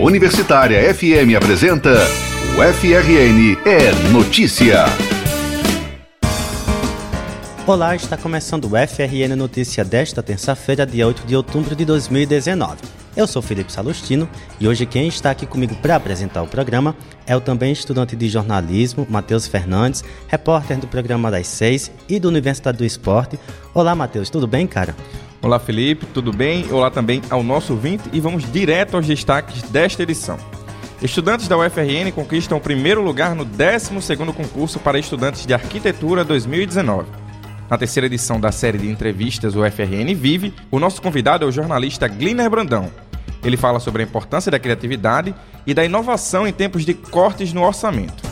Universitária FM apresenta o FRN é Notícia. Olá, está começando o FRN Notícia desta terça-feira, dia 8 de outubro de 2019. Eu sou Felipe Salustino e hoje quem está aqui comigo para apresentar o programa é o também estudante de jornalismo, Matheus Fernandes, repórter do programa das seis e da Universidade do Esporte. Olá, Matheus, tudo bem, cara? Olá, Felipe, tudo bem? Olá também ao nosso ouvinte e vamos direto aos destaques desta edição. Estudantes da UFRN conquistam o primeiro lugar no 12º concurso para estudantes de arquitetura 2019. Na terceira edição da série de entrevistas UFRN Vive, o nosso convidado é o jornalista Gliner Brandão, ele fala sobre a importância da criatividade e da inovação em tempos de cortes no orçamento.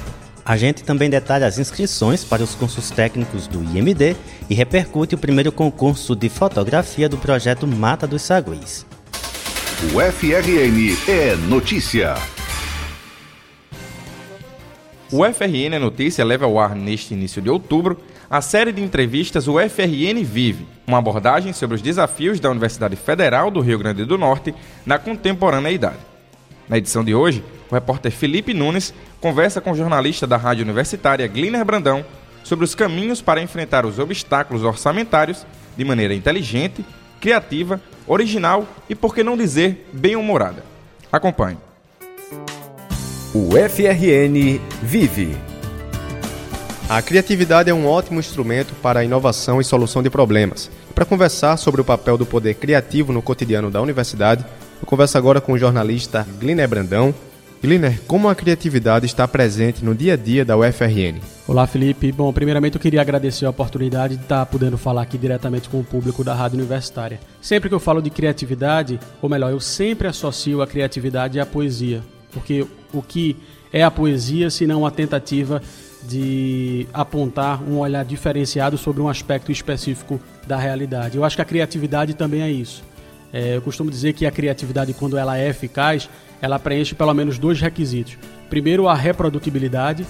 A gente também detalha as inscrições para os cursos técnicos do IMD e repercute o primeiro concurso de fotografia do projeto Mata dos Saguis. O FRN é notícia. O FRN é Notícia leva ao ar neste início de outubro a série de entrevistas O FRN Vive, uma abordagem sobre os desafios da Universidade Federal do Rio Grande do Norte na contemporaneidade. Na edição de hoje, o repórter Felipe Nunes conversa com o jornalista da Rádio Universitária Gliner Brandão sobre os caminhos para enfrentar os obstáculos orçamentários de maneira inteligente, criativa, original e, por que não dizer, bem-humorada. Acompanhe. O FRN Vive. A criatividade é um ótimo instrumento para a inovação e solução de problemas. Para conversar sobre o papel do poder criativo no cotidiano da universidade, eu converso agora com o jornalista Gliner Brandão. Gliner, como a criatividade está presente no dia a dia da UFRN? Olá, Felipe. Bom, primeiramente eu queria agradecer a oportunidade de estar podendo falar aqui diretamente com o público da Rádio Universitária. Sempre que eu falo de criatividade, ou melhor, eu sempre associo a criatividade à poesia, porque o que é a poesia se não a tentativa de apontar um olhar diferenciado sobre um aspecto específico da realidade. Eu acho que a criatividade também é isso. É, eu costumo dizer que a criatividade, quando ela é eficaz, ela preenche pelo menos dois requisitos. Primeiro, a reprodutibilidade,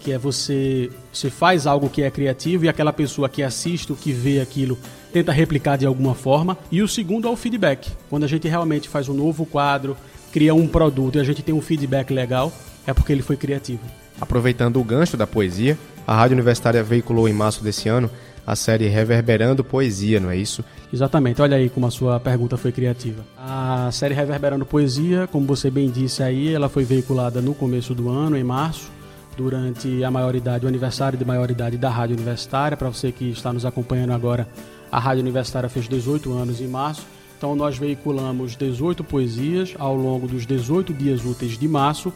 que é você, você faz algo que é criativo e aquela pessoa que assiste, que vê aquilo, tenta replicar de alguma forma. E o segundo é o feedback. Quando a gente realmente faz um novo quadro, cria um produto e a gente tem um feedback legal, é porque ele foi criativo. Aproveitando o gancho da poesia, a Rádio Universitária veiculou em março desse ano a série Reverberando Poesia, não é isso? Exatamente, olha aí como a sua pergunta foi criativa. A série Reverberando Poesia, como você bem disse aí, ela foi veiculada no começo do ano, em março, durante a maioridade, o aniversário de maioridade da Rádio Universitária. Para você que está nos acompanhando agora, a Rádio Universitária fez 18 anos em março. Então nós veiculamos 18 poesias ao longo dos 18 dias úteis de março,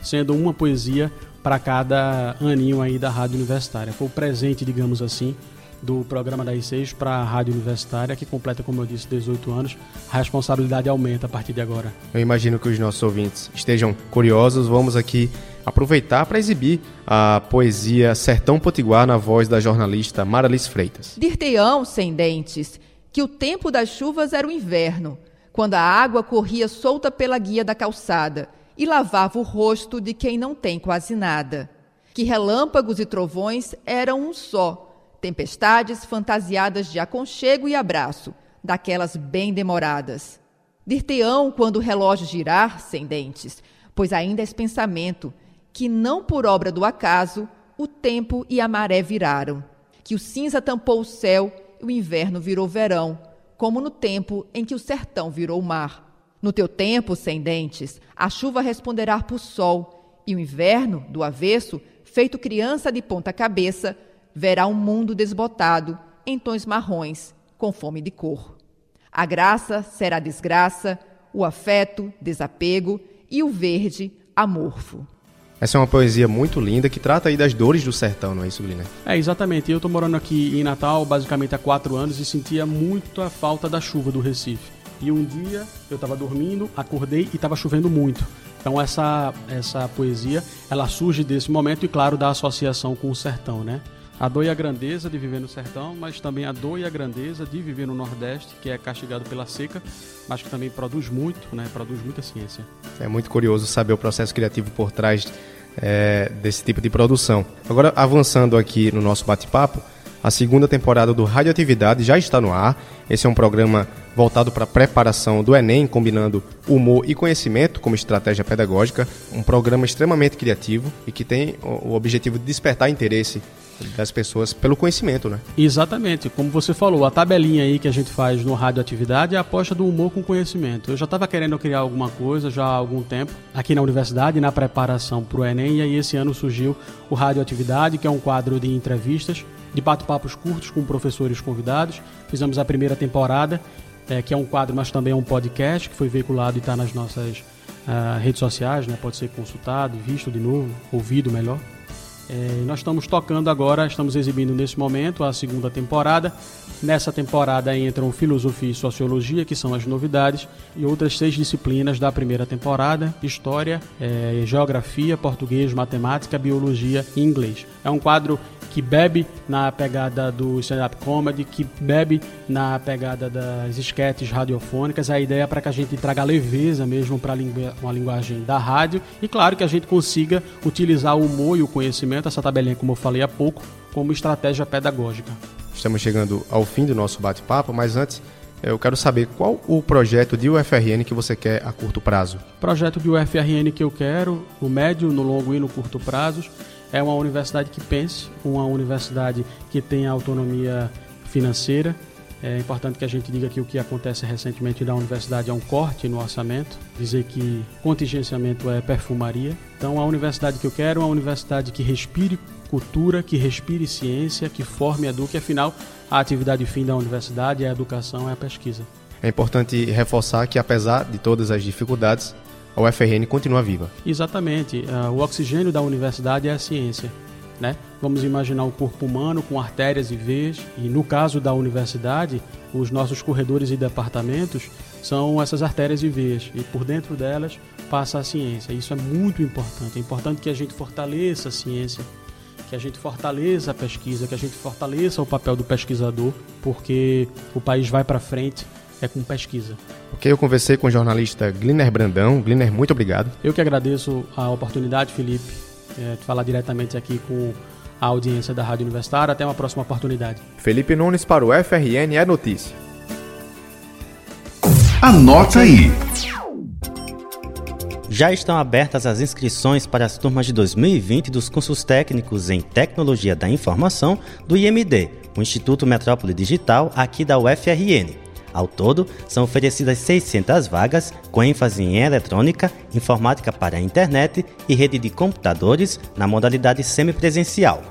sendo uma poesia para cada aninho aí da Rádio Universitária. Foi o presente, digamos assim, do programa da I6 para a Rádio Universitária, que completa, como eu disse, 18 anos. A responsabilidade aumenta a partir de agora. Eu imagino que os nossos ouvintes estejam curiosos. Vamos aqui aproveitar para exibir a poesia Sertão Potiguar na voz da jornalista Maralis Freitas. Dirteão sem dentes, que o tempo das chuvas era o inverno, quando a água corria solta pela guia da calçada e lavava o rosto de quem não tem quase nada. Que relâmpagos e trovões eram um só, tempestades fantasiadas de aconchego e abraço, daquelas bem demoradas. Dir-te-ão quando o relógio girar sem dentes, pois ainda és pensamento, que não por obra do acaso o tempo e a maré viraram, que o cinza tampou o céu e o inverno virou verão, como no tempo em que o sertão virou mar. No teu tempo, sem dentes, a chuva responderá por sol, e o inverno, do avesso, feito criança de ponta cabeça, verá um mundo desbotado, em tons marrons, com fome de cor. A graça será desgraça, o afeto, desapego, e o verde, amorfo. Essa é uma poesia muito linda que trata aí das dores do sertão, não é isso, Glina? É, exatamente. Eu estou morando aqui em Natal basicamente há quatro anos e sentia muito a falta da chuva do Recife. E um dia eu estava dormindo, acordei e estava chovendo muito. Então essa essa poesia, ela surge desse momento e claro da associação com o sertão, né? A dor e a grandeza de viver no sertão, mas também a dor e a grandeza de viver no Nordeste, que é castigado pela seca, mas que também produz muito, né? Produz muita ciência. É muito curioso saber o processo criativo por trás é, desse tipo de produção. Agora, avançando aqui no nosso bate-papo, A segunda temporada do Radioatividade já está no ar. Esse é um programa voltado para a preparação do Enem, combinando humor e conhecimento como estratégia pedagógica. Um programa extremamente criativo e que tem o objetivo de despertar interesse das pessoas pelo conhecimento, né? Exatamente. Como você falou, a tabelinha aí que a gente faz no Radioatividade é a aposta do humor com conhecimento. Eu já estava querendo criar alguma coisa já há algum tempo aqui na universidade, na preparação para o Enem, e aí esse ano surgiu o Radioatividade, que é um quadro de entrevistas de bate-papos curtos com professores convidados. Fizemos a primeira temporada, é, que é um quadro, mas também é um podcast que foi veiculado e está nas nossas uh, redes sociais, né? pode ser consultado, visto de novo, ouvido melhor. É, nós estamos tocando agora, estamos exibindo nesse momento a segunda temporada. Nessa temporada entram filosofia e sociologia, que são as novidades, e outras seis disciplinas da primeira temporada: história, é, geografia, português, matemática, biologia e inglês. É um quadro que bebe na pegada do stand-up comedy, que bebe na pegada das esquetes radiofônicas. A ideia é para que a gente traga leveza mesmo para uma linguagem da rádio e, claro, que a gente consiga utilizar o humor e o conhecimento, essa tabelinha, como eu falei há pouco, como estratégia pedagógica. Estamos chegando ao fim do nosso bate-papo, mas antes eu quero saber qual o projeto de UFRN que você quer a curto prazo. Projeto de UFRN que eu quero, no médio, no longo e no curto prazos, é uma universidade que pense, uma universidade que tenha autonomia financeira. É importante que a gente diga que o que acontece recentemente na universidade é um corte no orçamento, dizer que contingenciamento é perfumaria. Então, a universidade que eu quero é uma universidade que respire cultura, que respire ciência, que forme e eduque. Afinal, a atividade fim da universidade é a educação, é a pesquisa. É importante reforçar que, apesar de todas as dificuldades, a UFRN continua viva. Exatamente. Uh, o oxigênio da universidade é a ciência. Né? Vamos imaginar o corpo humano com artérias e veias, e no caso da universidade, os nossos corredores e departamentos são essas artérias e veias, e por dentro delas passa a ciência. Isso é muito importante. É importante que a gente fortaleça a ciência, que a gente fortaleça a pesquisa, que a gente fortaleça o papel do pesquisador, porque o país vai para frente é com pesquisa. Ok, eu conversei com o jornalista Gliner Brandão. Gliner, muito obrigado. Eu que agradeço a oportunidade, Felipe, é, de falar diretamente aqui com a audiência da Rádio Universitária. Até uma próxima oportunidade. Felipe Nunes para o FRN é notícia. Anota aí. Já estão abertas as inscrições para as turmas de 2020 dos cursos técnicos em Tecnologia da Informação do IMD, o Instituto Metrópole Digital aqui da UFRN. Ao todo, são oferecidas 600 vagas, com ênfase em eletrônica, informática para a internet e rede de computadores na modalidade semipresencial.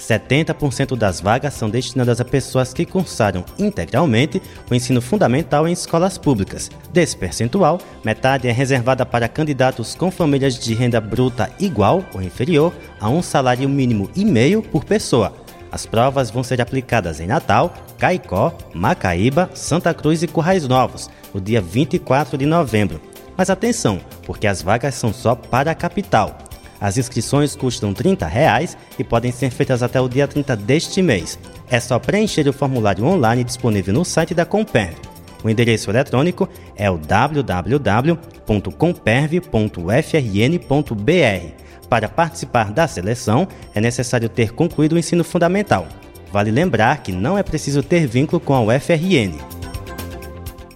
70% das vagas são destinadas a pessoas que cursaram integralmente o ensino fundamental em escolas públicas. Desse percentual, metade é reservada para candidatos com famílias de renda bruta igual ou inferior a um salário mínimo e meio por pessoa, as provas vão ser aplicadas em Natal, Caicó, Macaíba, Santa Cruz e Currais Novos, no dia 24 de novembro. Mas atenção, porque as vagas são só para a capital. As inscrições custam 30 reais e podem ser feitas até o dia 30 deste mês. É só preencher o formulário online disponível no site da Comperv. O endereço eletrônico é o www.comperv.frn.br. Para participar da seleção, é necessário ter concluído o ensino fundamental. Vale lembrar que não é preciso ter vínculo com a UFRN.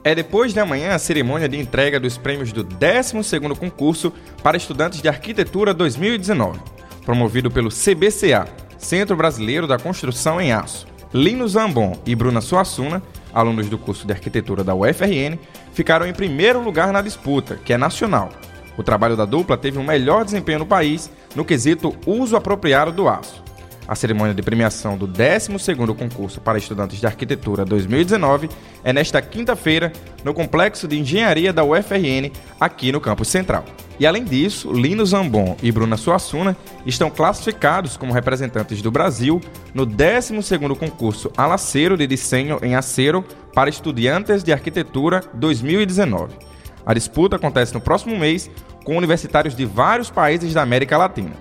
É depois de amanhã a cerimônia de entrega dos prêmios do 12º concurso para estudantes de arquitetura 2019, promovido pelo CBCA, Centro Brasileiro da Construção em Aço. Lino Zambon e Bruna Suassuna, alunos do curso de arquitetura da UFRN, ficaram em primeiro lugar na disputa, que é nacional, o trabalho da dupla teve um melhor desempenho no país no quesito uso apropriado do aço. A cerimônia de premiação do 12º concurso para estudantes de arquitetura 2019 é nesta quinta-feira no Complexo de Engenharia da UFRN, aqui no campus central. E além disso, Lino Zambon e Bruna Suassuna estão classificados como representantes do Brasil no 12º concurso Alaceiro de Desenho em Acero para Estudantes de Arquitetura 2019. A disputa acontece no próximo mês com universitários de vários países da América Latina.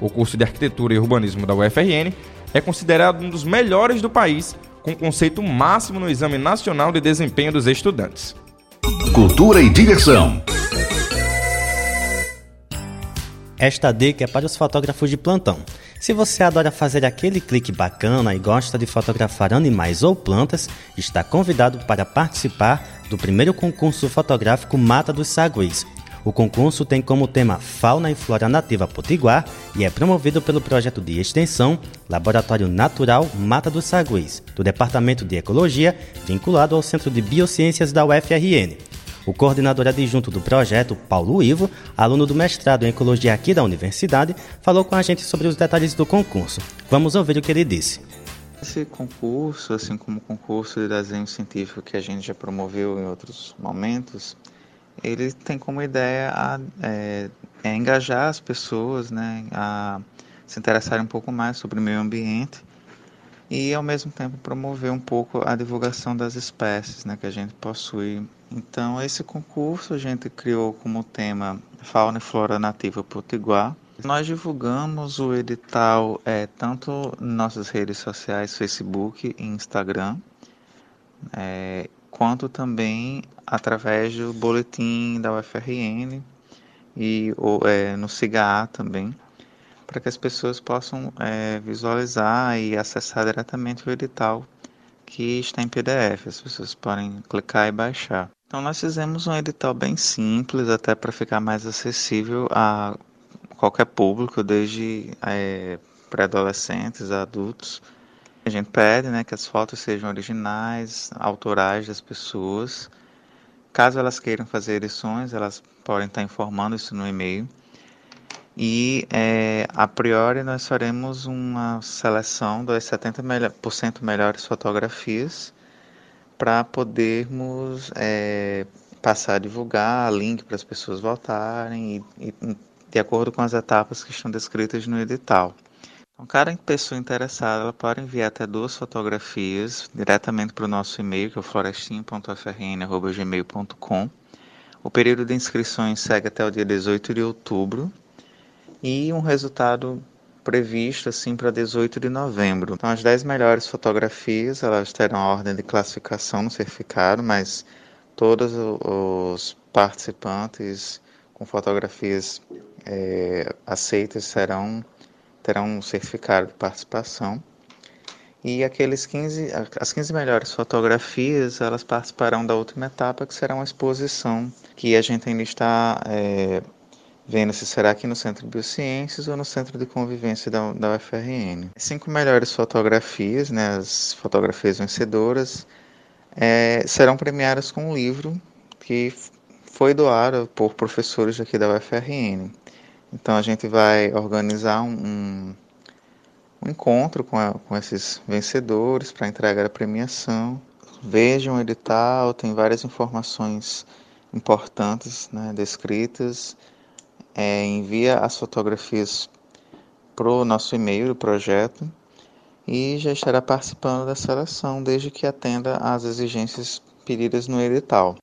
O curso de Arquitetura e Urbanismo da UFRN é considerado um dos melhores do país, com conceito máximo no Exame Nacional de Desempenho dos Estudantes. Cultura e diversão. Esta dica é para os fotógrafos de plantão. Se você adora fazer aquele clique bacana e gosta de fotografar animais ou plantas, está convidado para participar do primeiro concurso fotográfico Mata dos Saguis. O concurso tem como tema Fauna e Flora Nativa Potiguar e é promovido pelo projeto de extensão Laboratório Natural Mata dos Saguis, do Departamento de Ecologia, vinculado ao Centro de Biociências da UFRN. O coordenador adjunto do projeto, Paulo Ivo, aluno do mestrado em Ecologia aqui da universidade, falou com a gente sobre os detalhes do concurso. Vamos ouvir o que ele disse. Esse concurso, assim como o concurso de desenho científico que a gente já promoveu em outros momentos, ele tem como ideia a, é, é engajar as pessoas né, a se interessarem um pouco mais sobre o meio ambiente e ao mesmo tempo promover um pouco a divulgação das espécies né, que a gente possui. Então esse concurso a gente criou como tema Fauna e Flora Nativa Potiguar. Nós divulgamos o edital é, tanto em nossas redes sociais, Facebook e Instagram, é, quanto também através do boletim da UFRN e ou, é, no SIGA também para que as pessoas possam é, visualizar e acessar diretamente o edital que está em PDF. As pessoas podem clicar e baixar. Então nós fizemos um edital bem simples, até para ficar mais acessível a qualquer público, desde é, pré-adolescentes a adultos. A gente pede né, que as fotos sejam originais, autorais das pessoas. Caso elas queiram fazer edições, elas podem estar informando isso no e-mail. E é, a priori nós faremos uma seleção das 70% melhores fotografias para podermos é, passar a divulgar link para as pessoas votarem e, e, de acordo com as etapas que estão descritas no edital. Então, cada pessoa interessada pode enviar até duas fotografias diretamente para o nosso e-mail, que é o. O período de inscrições segue até o dia 18 de outubro e um resultado previsto assim para 18 de novembro. Então as 10 melhores fotografias, elas terão a ordem de classificação no certificado, mas todos os participantes com fotografias é, aceitas serão terão um certificado de participação. E aqueles 15, as 15 melhores fotografias, elas participarão da última etapa, que será uma exposição que a gente ainda está é, vendo se será aqui no Centro de Biociências ou no Centro de Convivência da, da UFRN. Cinco melhores fotografias, né, as fotografias vencedoras, é, serão premiadas com um livro que foi doado por professores aqui da UFRN. Então a gente vai organizar um, um, um encontro com, a, com esses vencedores para entregar a premiação. Vejam o edital, tem várias informações importantes né, descritas é, envia as fotografias para o nosso e-mail do projeto e já estará participando da seleção desde que atenda às exigências pedidas no edital.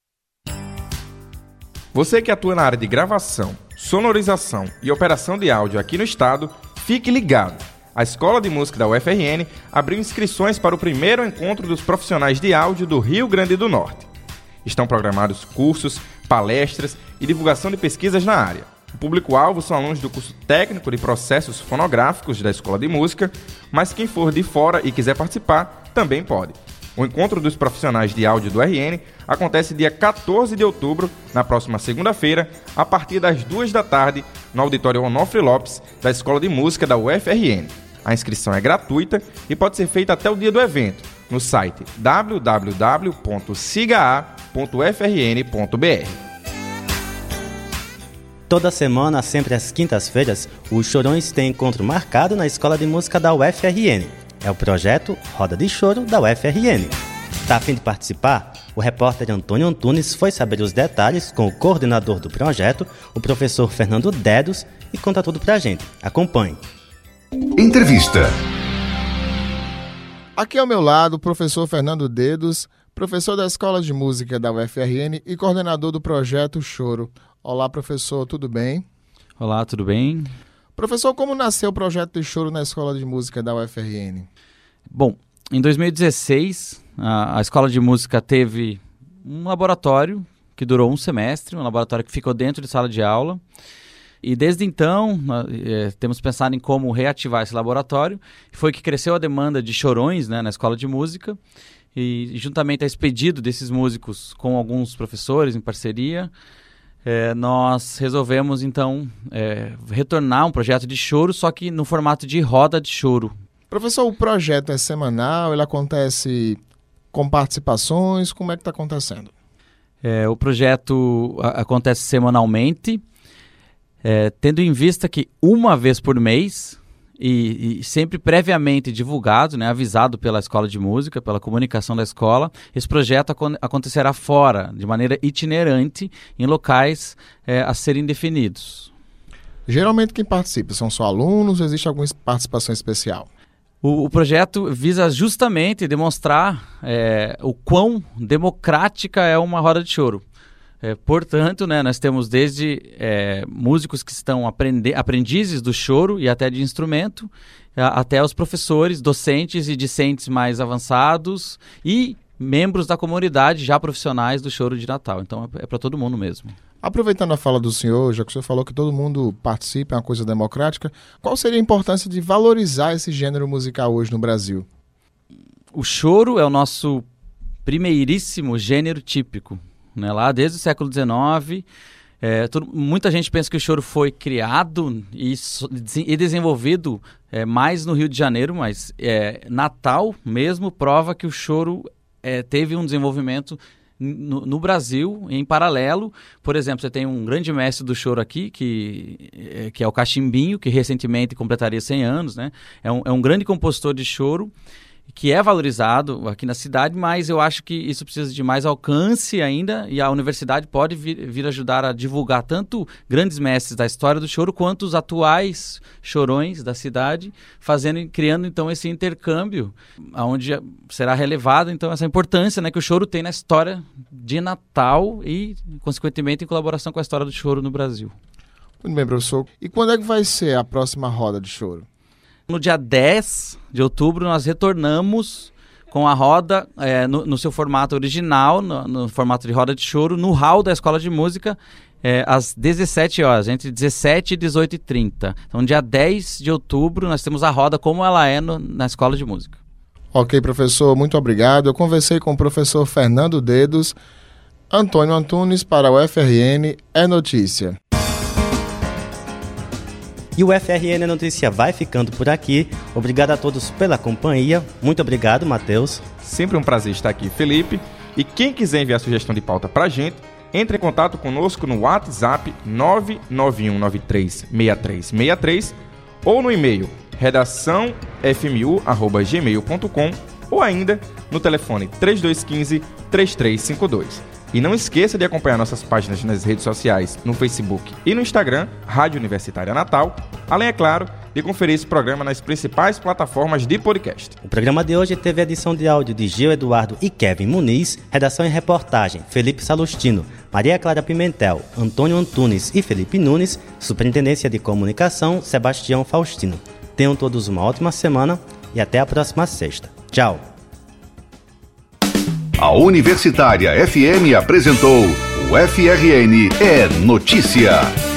Você que atua na área de gravação, sonorização e operação de áudio aqui no estado, fique ligado. A Escola de Música da UFRN abriu inscrições para o primeiro encontro dos profissionais de áudio do Rio Grande do Norte. Estão programados cursos, palestras e divulgação de pesquisas na área. O público-alvo são alunos do curso técnico de processos fonográficos da Escola de Música, mas quem for de fora e quiser participar também pode. O encontro dos profissionais de áudio do RN acontece dia 14 de outubro, na próxima segunda-feira, a partir das 2 da tarde, no auditório Onofre Lopes, da Escola de Música da UFRN. A inscrição é gratuita e pode ser feita até o dia do evento, no site www.sigaa.frn.br. Toda semana, sempre às quintas-feiras, os Chorões têm encontro marcado na Escola de Música da UFRN. É o projeto Roda de Choro da UFRN. Tá a fim de participar? O repórter Antônio Antunes foi saber os detalhes com o coordenador do projeto, o professor Fernando Dedos, e conta tudo pra gente. Acompanhe. Entrevista. Aqui ao meu lado, o professor Fernando Dedos, professor da Escola de Música da UFRN e coordenador do projeto Choro. Olá, professor, tudo bem? Olá, tudo bem? Professor, como nasceu o projeto de choro na Escola de Música da UFRN? Bom, em 2016, a, a Escola de Música teve um laboratório que durou um semestre, um laboratório que ficou dentro de sala de aula. E desde então, nós, é, temos pensado em como reativar esse laboratório. Foi que cresceu a demanda de chorões né, na escola de música. E juntamente a esse pedido desses músicos com alguns professores em parceria, é, nós resolvemos então é, retornar um projeto de choro, só que no formato de roda de choro. Professor, o projeto é semanal, ele acontece com participações, como é que está acontecendo? É, o projeto a, acontece semanalmente, é, tendo em vista que uma vez por mês e, e, sempre previamente divulgado, né, avisado pela escola de música, pela comunicação da escola, esse projeto ac acontecerá fora, de maneira itinerante, em locais é, a serem definidos. Geralmente quem participa são só alunos ou existe alguma participação especial? O, o projeto visa justamente demonstrar é, o quão democrática é uma roda de choro. É, portanto, né, nós temos desde é, músicos que estão aprende aprendizes do choro e até de instrumento, a, até os professores, docentes e discentes mais avançados e membros da comunidade já profissionais do choro de Natal. Então é, é para todo mundo mesmo. Aproveitando a fala do senhor, já que o senhor falou que todo mundo participa, é uma coisa democrática, qual seria a importância de valorizar esse gênero musical hoje no Brasil? O choro é o nosso primeiríssimo gênero típico né? Lá desde o século XIX, é, tudo, muita gente pensa que o choro foi criado e, e desenvolvido é, mais no Rio de Janeiro, mas é, Natal mesmo prova que o choro é, teve um desenvolvimento no, no, Brasil, em paralelo. Por exemplo, você tem um grande mestre do choro aqui, que, é, que é o Cachimbinho, que recentemente completaria 100 anos. Né? É, um, é um grande compositor de choro que é valorizado aqui na cidade, mas eu acho que isso precisa de mais alcance ainda e a universidade pode vir, vir, ajudar a divulgar tanto grandes mestres da história do choro quanto os atuais chorões da cidade, fazendo, criando então esse intercâmbio, onde será relevado então essa importância né, que o choro tem na história de Natal e consequentemente em colaboração com a história do choro no Brasil. Muito bem, professor. E quando é que vai ser a próxima roda de choro? No dia 10 de outubro, nós retornamos com a roda é, no, no, seu formato original, no, no, formato de roda de choro, no hall da Escola de Música, é, às 17 horas, entre 17 e 18 e 30. Então, dia 10 de outubro, nós temos a roda como ela é no, na Escola de Música. Ok, professor, muito obrigado. Eu conversei com o professor Fernando Dedos, Antônio Antunes para o FRN É Notícia. E o FRN Notícia vai ficando por aqui. Obrigado a todos pela companhia. Muito obrigado, Matheus. Sempre um prazer estar aqui, Felipe. E quem quiser enviar sugestão de pauta pra gente, entre em contato conosco no WhatsApp 991936363 ou no e-mail redaçãofmu@gmail.com ou ainda no telefone 3215 3352. E não esqueça de acompanhar nossas páginas nas redes sociais, no Facebook e no Instagram, Rádio Universitária Natal, além, é claro, de conferir esse programa nas principais plataformas de podcast. O programa de hoje teve edição de áudio de Gil Eduardo e Kevin Muniz, redação e reportagem Felipe Salustino, Maria Clara Pimentel, Antônio Antunes e Felipe Nunes, superintendência de comunicação Sebastião Faustino. Tenham todos uma ótima semana e até a próxima sexta. Tchau! A Universitária FM apresentou o FRN é Notícia.